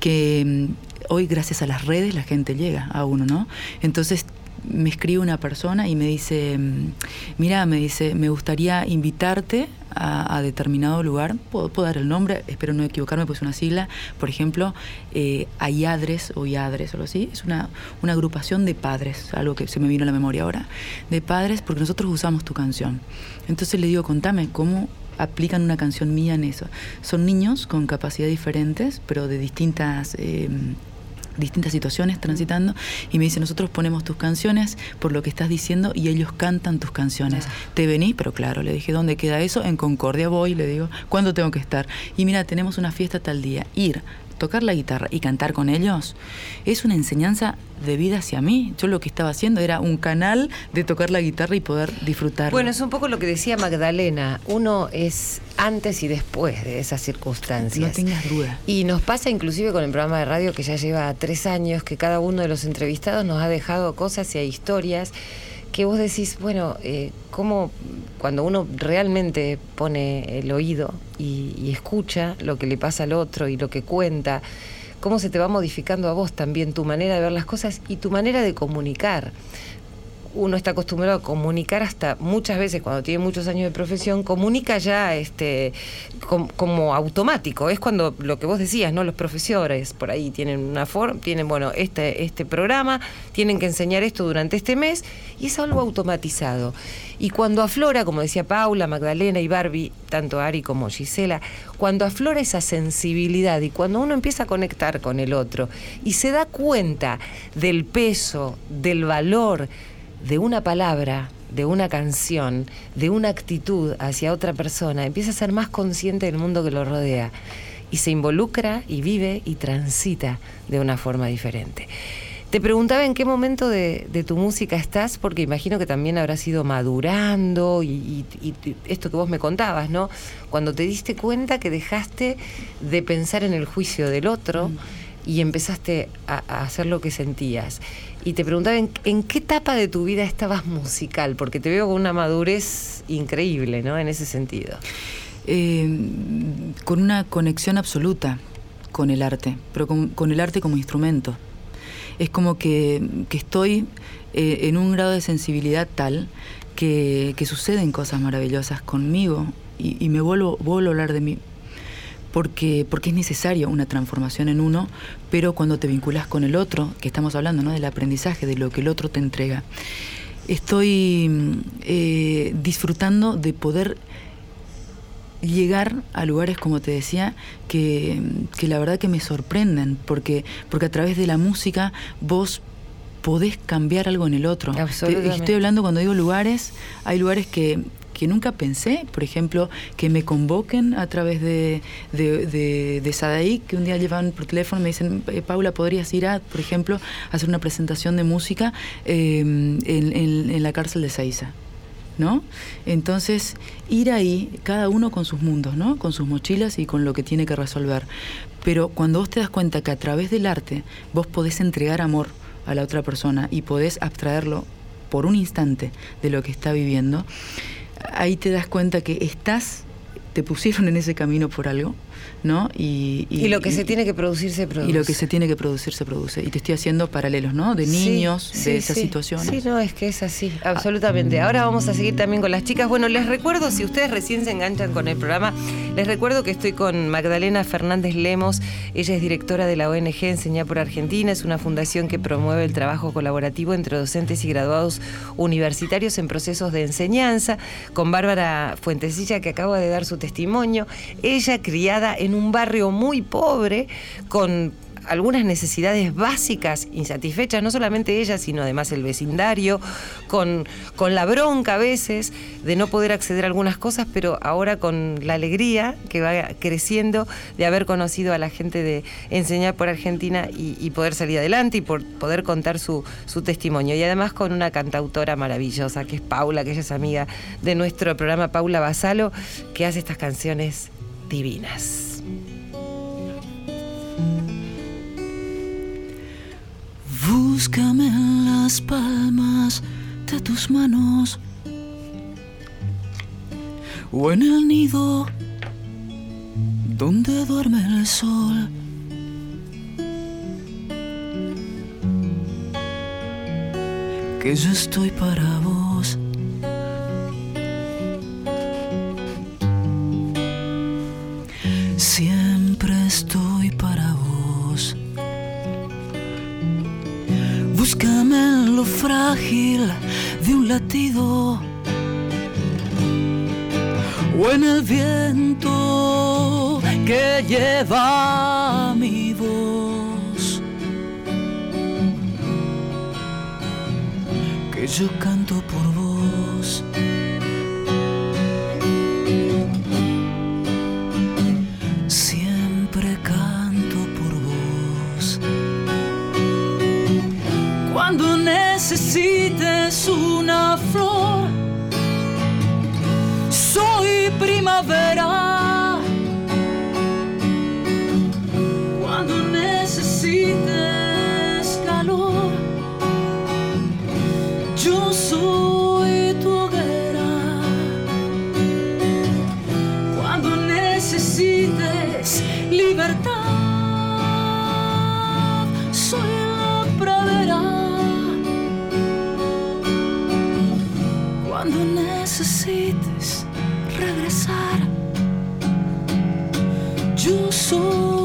Que mm, hoy gracias a las redes la gente llega a uno, ¿no? Entonces me escribe una persona y me dice, mm, mira, me dice, me gustaría invitarte a, determinado lugar, puedo, puedo dar el nombre, espero no equivocarme, pues una sigla, por ejemplo, eh, Ayadres o Yadres o algo así, es una, una agrupación de padres, algo que se me vino a la memoria ahora, de padres porque nosotros usamos tu canción. Entonces le digo, contame, ¿cómo aplican una canción mía en eso? Son niños con capacidades diferentes, pero de distintas... eh, distintas situaciones transitando y me dice nosotros ponemos tus canciones por lo que estás diciendo y ellos cantan tus canciones. Te venís pero claro le dije dónde queda eso en Concordia voy le digo cuándo tengo que estar y mira tenemos una fiesta tal día ir tocar la guitarra y cantar con ellos es una enseñanza de vida hacia mí yo lo que estaba haciendo era un canal de tocar la guitarra y poder disfrutar Bueno, es un poco lo que decía Magdalena. Uno es antes y después de esas circunstancias. no tengas duda Y nos pasa inclusive con el programa de radio que ya lleva tres años, que cada uno de los entrevistados nos ha dejado cosas y historias que vos decís, bueno, eh, cómo cuando uno realmente pone el oído y, y escucha lo que le pasa al otro y lo que cuenta, cómo se te va modificando a vos también tu manera de ver las cosas y tu manera de comunicar uno está acostumbrado a comunicar hasta muchas veces cuando tiene muchos años de profesión, comunica ya este com- como automático. Es cuando lo que vos decías, ¿no? Los profesores por ahí tienen una forma, tienen, bueno, este, este programa, tienen que enseñar esto durante este mes, y es algo automatizado. Y cuando aflora, como decía Paula, Magdalena y Barbie, tanto Ari como Gisela, cuando aflora esa sensibilidad y cuando uno empieza a conectar con el otro y se da cuenta del peso, del valor, de una palabra, de una canción, de una actitud hacia otra persona, empieza a ser más consciente del mundo que lo rodea y se involucra y vive y transita de una forma diferente. Te preguntaba en qué momento de, de tu música estás, porque imagino que también habrás ido madurando y, y- y esto que vos me contabas, ¿no? Cuando te diste cuenta que dejaste de pensar en el juicio del otro y empezaste a, a hacer lo que sentías. Y te preguntaba en, qué etapa de tu vida estabas musical, porque te veo con una madurez increíble, ¿no? En ese sentido. Eh, con una conexión absoluta con el arte, pero con, con el arte como instrumento. Es como que, que estoy eh, en un grado de sensibilidad tal que, que suceden cosas maravillosas conmigo y, y me vuelvo, vuelvo a hablar de mí. Porque, porque es necesario una transformación en uno, pero cuando te vinculas con el otro, que estamos hablando ¿no? del aprendizaje, de lo que el otro te entrega, estoy mm, eh, disfrutando de poder llegar a lugares, como te decía, que, que la verdad que me sorprenden, porque, porque a través de la música vos podés cambiar algo en el otro. Estoy hablando cuando digo lugares, hay lugares que, que nunca pensé, por ejemplo, que me convoquen a través de, de, de, de que un día llevan por teléfono y me dicen, "Eh, Paula, ¿podrías ir a, por ejemplo, a hacer una presentación de música eh, en, en- en la cárcel de Seiza? ¿no? Entonces, ir ahí, cada uno con sus mundos, ¿no? Con sus mochilas y con lo que tiene que resolver. Pero cuando vos te das cuenta que a través del arte vos podés entregar amor a la otra persona y podés abstraerlo por un instante de lo que está viviendo, ahí te das cuenta que estás, te pusieron en ese camino por algo, ¿no? Y, Y, lo que se tiene que producir se produce. y lo que se tiene que producir se produce. Y te estoy haciendo paralelos, ¿no? De niños, sí, de esas sí. situaciones. Sí, no, es que es así, absolutamente. Ahora vamos a seguir también con las chicas. Bueno, les recuerdo, si ustedes recién se enganchan con el programa, les recuerdo que estoy con Magdalena Fernández Lemos. Ella es directora de la ONG Enseñar por Argentina. Es una fundación que promueve el trabajo colaborativo entre docentes y graduados universitarios en procesos de enseñanza. Con Bárbara Fuentesilla, que acaba de dar su testimonio. Ella criada en un barrio muy pobre, con algunas necesidades básicas insatisfechas, no solamente ella, sino además el vecindario, con, con la bronca a veces de no poder acceder a algunas cosas, pero ahora con la alegría que va creciendo de haber conocido a la gente de Enseñar por Argentina y, poder salir adelante y por poder contar su, su testimonio. Y además con una cantautora maravillosa, que es Paula, que ella es amiga de nuestro programa, Paula Basalo, que hace estas canciones divinas. Búscame en las palmas de tus manos o en el nido donde duerme el sol. que yo estoy para Frágil de un latido o en el viento que lleva mi voz. Que yo canto por vos. Cuando necesites regresar, yo soy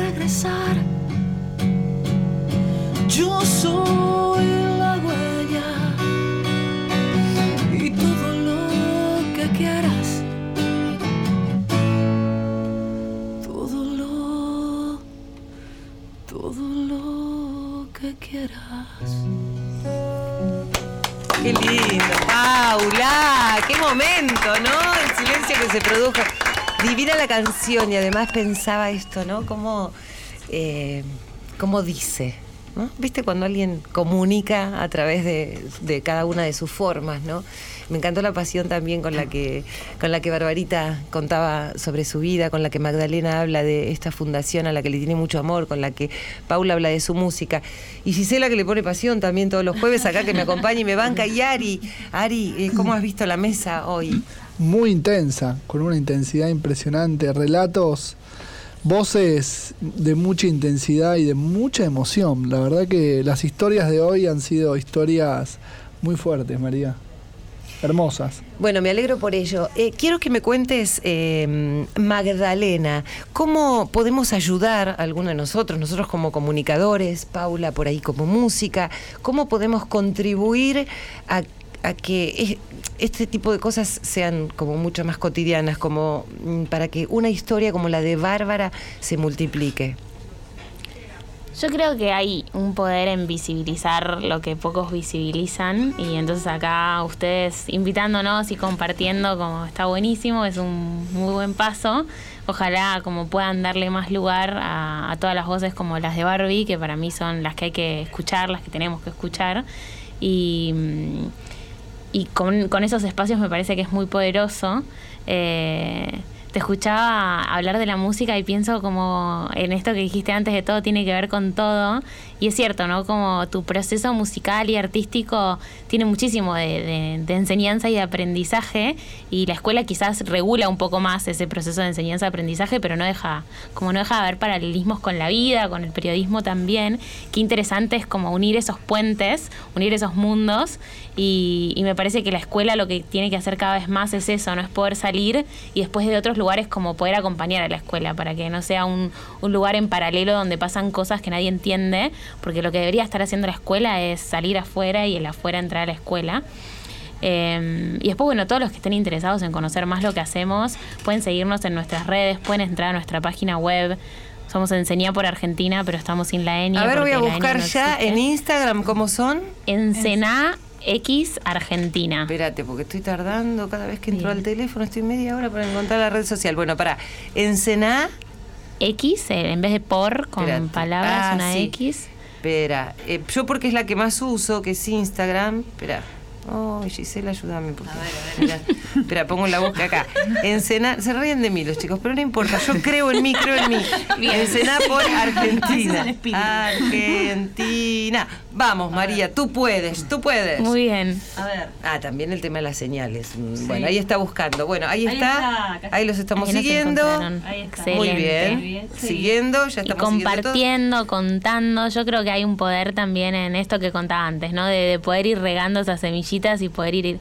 regresar, yo soy la huella y todo lo que quieras. Todo lo, todo lo que quieras. Qué lindo, Paula, qué momento, ¿no? El silencio que se produjo. Divina la canción y además pensaba esto, ¿no? Como, eh, dice, ¿no? ¿Viste cuando alguien comunica a través de, de cada una de sus formas, ¿no? Me encantó la pasión también con la que con la que Barbarita contaba sobre su vida, con la que Magdalena habla de esta fundación a la que le tiene mucho amor, con la que Paula habla de su música. Y Gisela que le pone pasión también todos los jueves acá que me acompaña y me banca. Y Ari, Ari, eh, ¿cómo has visto la mesa hoy? Muy intensa, con una intensidad impresionante, relatos, voces de mucha intensidad y de mucha emoción. La verdad que las historias de hoy han sido historias muy fuertes, María. Hermosas. Bueno, me alegro por ello. Eh, quiero que me cuentes, eh, Magdalena, ¿cómo podemos ayudar a alguno de nosotros, nosotros como comunicadores, Paula por ahí como música, cómo podemos contribuir a, a que es- este tipo de cosas sean como mucho más cotidianas, como mm, para que una historia como la de Bárbara se multiplique? Yo creo que hay un poder en visibilizar lo que pocos visibilizan y entonces acá ustedes invitándonos y compartiendo como está buenísimo, es un muy buen paso. Ojalá como puedan darle más lugar a, a todas las voces como las de Barbie, que para mí son las que hay que escuchar, las que tenemos que escuchar. Y, mm, y con, con esos espacios me parece que es muy poderoso. eh, te escuchaba hablar de la música y pienso como en esto que dijiste antes de todo tiene que ver con todo. Y es cierto, ¿no? Como tu proceso musical y artístico tiene muchísimo de, enseñanza y de aprendizaje y la escuela quizás regula un poco más ese proceso de enseñanza-aprendizaje, pero no deja, como no deja de haber paralelismos con la vida, con el periodismo también. Qué interesante es como unir esos puentes, unir esos mundos y, y me parece que la escuela lo que tiene que hacer cada vez más es eso, no es poder salir y después de otros lugares como poder acompañar a la escuela para que no sea un, un lugar en paralelo donde pasan cosas que nadie entiende, porque lo que debería estar haciendo la escuela es salir afuera y el afuera entrar a la escuela. Eh, y después, bueno, todos los que estén interesados en conocer más lo que hacemos, pueden seguirnos en nuestras redes, pueden entrar a nuestra página web. Somos Enseñá por Argentina, pero estamos sin la N. A ver, voy a buscar no ya en Instagram cómo son. Ensená X Argentina. Espérate, porque estoy tardando cada vez que entro al teléfono, estoy media hora para encontrar la red social. Bueno, para Ensená. X, eh, en vez de por, con Espérate. palabras, Ah, una sí. X. Espera, eh, yo porque es la que más uso, que es Instagram. Espera. Oh, Gisela, ayúdame. Porque, Mirá, espera, pongo la búsqueda acá. Ensená, se ríen de mí los chicos, pero no importa. Yo creo en mí, creo en mí. Ensená por Argentina. Argentina. Vamos, María, tú puedes, tú puedes. Muy bien. A ver. Ah, también el tema de las señales. Mm, Bueno, ahí está buscando. Bueno, ahí, Ahí está. está, Ahí los estamos Ahí siguiendo. Ahí está. Muy bien. Siguiendo, ya Y estamos siguiendo todo. compartiendo, contando. Yo creo que hay un poder también en esto que contaba antes, ¿no? De, de poder ir regando esas semillitas y poder ir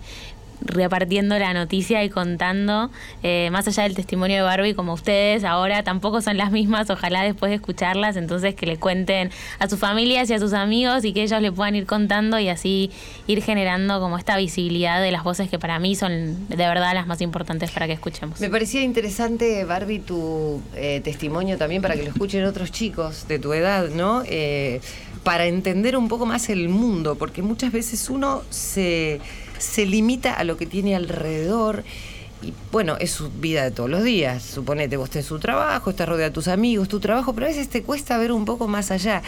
repartiendo la noticia y contando, eh, más allá del testimonio de Barbie, como ustedes ahora tampoco son las mismas, ojalá después de escucharlas, entonces que le cuenten a sus familias y a sus amigos y que ellos le puedan ir contando y así ir generando como esta visibilidad de las voces que para mí son de verdad las más importantes para que escuchemos. Me parecía interesante, Barbie, tu eh, testimonio también para que lo escuchen otros chicos de tu edad, ¿no? Eh, para entender un poco más el mundo, porque muchas veces uno se, se limita a lo que tiene alrededor. Y bueno, es su vida de todos los días. Suponete, vos tenés su trabajo, estás rodeado de tus amigos, tu trabajo, pero a veces te cuesta ver un poco más allá.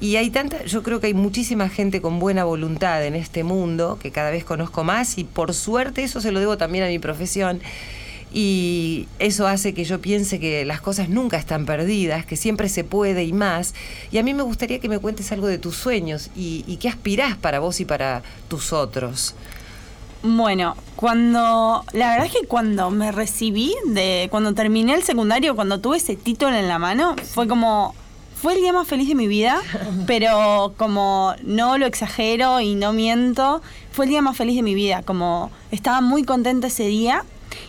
Y hay tanta, yo creo que hay muchísima gente con buena voluntad en este mundo, que cada vez conozco más, y por suerte eso se lo debo también a mi profesión. Y eso hace que yo piense que las cosas nunca están perdidas, que siempre se puede y más. Y a mí me gustaría que me cuentes algo de tus sueños y, y qué aspirás para vos y para tus otros. Bueno, cuando. La verdad es que cuando me recibí, de cuando terminé el secundario, cuando tuve ese título en la mano, fue como. Fue el día más feliz de mi vida, pero como no lo exagero y no miento, fue el día más feliz de mi vida. Como estaba muy contenta ese día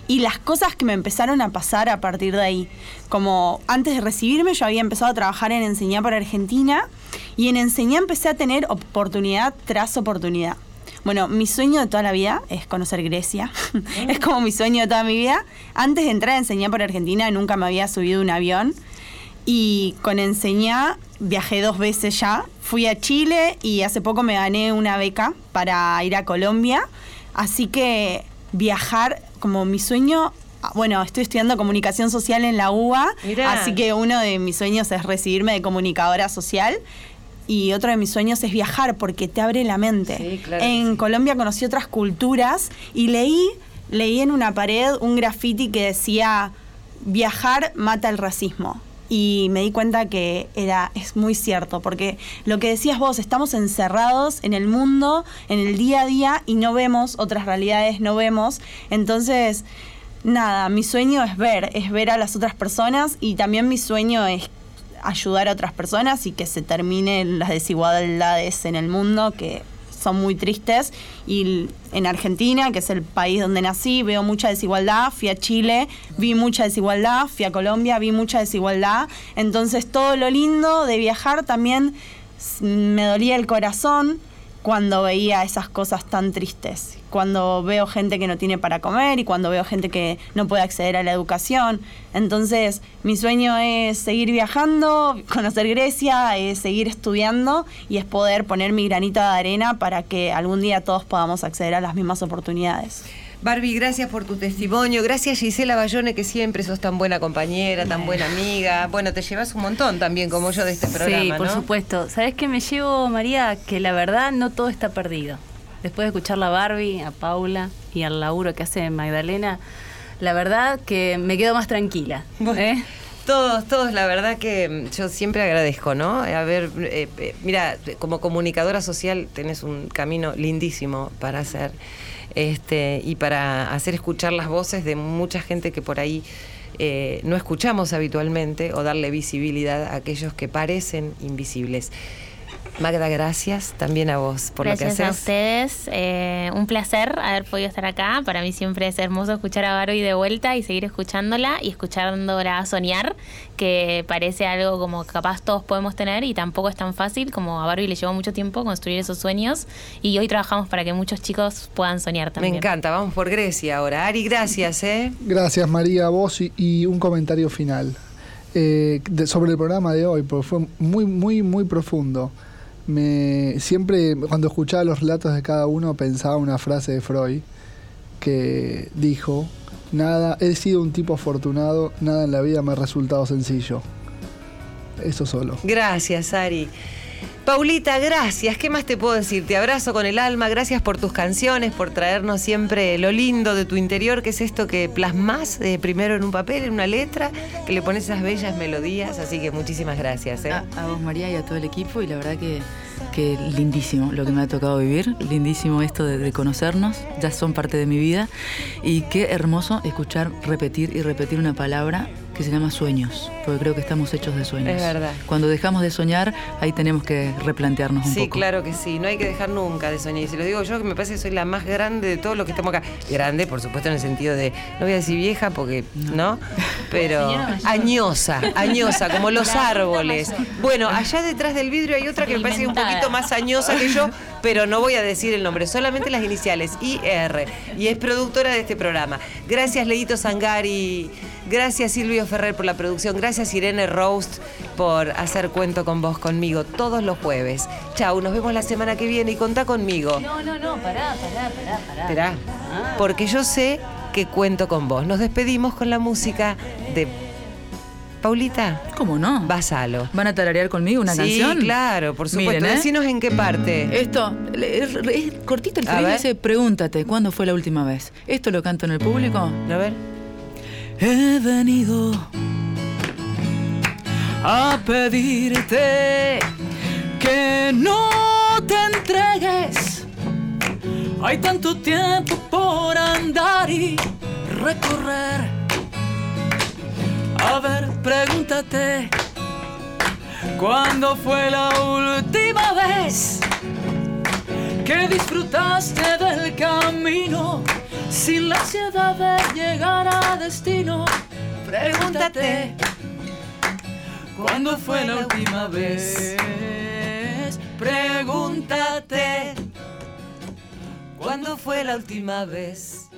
y las cosas que me empezaron a pasar a partir de ahí. Como antes de recibirme yo había empezado a trabajar en Enseñar para Argentina y en Enseñar empecé a tener oportunidad tras oportunidad. Bueno, mi sueño de toda la vida es conocer Grecia. es como mi sueño de toda mi vida. Antes de entrar a Enseñar por Argentina nunca me había subido un avión. Y con Enseñar viajé dos veces ya. Fui a Chile y hace poco me gané una beca para ir a Colombia. Así que viajar como mi sueño... Bueno, estoy estudiando comunicación social en la UBA, Mirá. así que uno de mis sueños es recibirme de comunicadora social. Y otro de mis sueños es viajar porque te abre la mente. Sí, claro en sí. Colombia conocí otras culturas y leí, leí en una pared un graffiti que decía viajar mata el racismo. Y me di cuenta que era, es muy cierto, porque lo que decías vos, estamos encerrados en el mundo, en el día a día, y no vemos otras realidades, no vemos. Entonces, nada, mi sueño es ver, es ver a las otras personas, y también mi sueño es ayudar a otras personas y que se terminen las desigualdades en el mundo que son muy tristes. Y en Argentina, que es el país donde nací, veo mucha desigualdad, fui a Chile, vi mucha desigualdad, fui a Colombia, vi mucha desigualdad, entonces todo lo lindo de viajar también me dolía el corazón cuando veía esas cosas tan tristes, cuando veo gente que no tiene para comer y cuando veo gente que no puede acceder a la educación. Entonces, mi sueño es seguir viajando, conocer Grecia, es seguir estudiando y es poder poner mi granito de arena para que algún día todos podamos acceder a las mismas oportunidades. Barbie, gracias por tu testimonio. Gracias Gisela Bayone, que siempre sos tan buena compañera, tan buena amiga. Bueno, te llevas un montón también, como yo, de este programa, Sí, por ¿no? supuesto. ¿Sabes qué me llevo, María? Que la verdad no todo está perdido. Después de escuchar a Barbie, a Paula y al laburo que hace Magdalena, la verdad que me quedo más tranquila. ¿eh? Todos, todos, la verdad que mm, yo siempre agradezco, ¿no? A ver, eh, eh, mira, como comunicadora social tenés un camino lindísimo para hacer este, y para hacer escuchar las voces de mucha gente que por ahí eh, no escuchamos habitualmente o darle visibilidad a aquellos que parecen invisibles. Magda, gracias también a vos por Gracias lo que a haces. ustedes. Eh, un placer haber podido estar acá. Para mí siempre es hermoso escuchar a Barbie de vuelta y seguir escuchándola y escuchándola soñar, que parece algo como capaz todos podemos tener y tampoco es tan fácil como a Barbie le llevó mucho tiempo construir esos sueños y hoy trabajamos para que muchos chicos puedan soñar Me también. encanta, vamos por Grecia ahora. Ari, gracias, ¿eh? Gracias María, a vos y, y un comentario final eh, de- sobre el programa de hoy, porque fue muy, muy, muy profundo. Me, siempre cuando escuchaba los relatos de cada uno pensaba una frase de Freud que dijo, nada, he sido un tipo afortunado, nada en la vida me ha resultado sencillo. Eso solo. Gracias, Ari. Paulita, gracias. ¿Qué más te puedo decir? Te abrazo con el alma. Gracias por tus canciones, por traernos siempre lo lindo de tu interior, que es esto que plasmas eh, primero en un papel, en una letra, que le pones esas bellas melodías. Así que muchísimas gracias. ¿eh? A, vos, María, y a todo el equipo, y la verdad que, que lindísimo lo que me ha tocado vivir, lindísimo esto de, de conocernos, ya son parte de mi vida, y qué hermoso escuchar repetir y repetir una palabra que se llama sueños, porque creo que estamos hechos de sueños. Es verdad. Cuando dejamos de soñar, ahí tenemos que replantearnos un Sí, poco. claro que sí. No hay que dejar nunca de soñar. Y se lo digo yo, que me parece que soy la más grande de todos los que estamos acá. Grande, por supuesto, en el sentido de, no voy a decir vieja porque, ¿no? Pero añosa, añosa, como los árboles. Bueno, allá detrás del vidrio hay otra que me parece un poquito más añosa que yo, pero no voy a decir el nombre, solamente las iniciales, IR. Y es productora de este programa. Gracias, Leito Sangari. Gracias Silvio Ferrer por la producción. Gracias Irene Roast por hacer cuento con vos conmigo todos los jueves. Chau, nos vemos la semana que viene y contá conmigo. No, no, no, pará, pará, pará, pará. Esperá, porque yo sé que cuento con vos. Nos despedimos con la música de Paulita. ¿Cómo no? Basalo. ¿Van a tararear conmigo una sí, canción? claro, por supuesto. Miren, ¿eh? Decinos en qué parte. Esto, es, es cortito el ver. dice, pregúntate, ¿cuándo fue la última vez? ¿Esto lo canto en el público? A ver. He venido a pedirte que no te entregues. Hay tanto tiempo por andar y recorrer. A ver, pregúntate, ¿cuándo fue la última vez que disfrutaste del camino sin la ansiedad de llegar a destino? Pregúntate, ¿cuándo fue la última vez? Pregúntate, ¿Cuándo fue la última vez?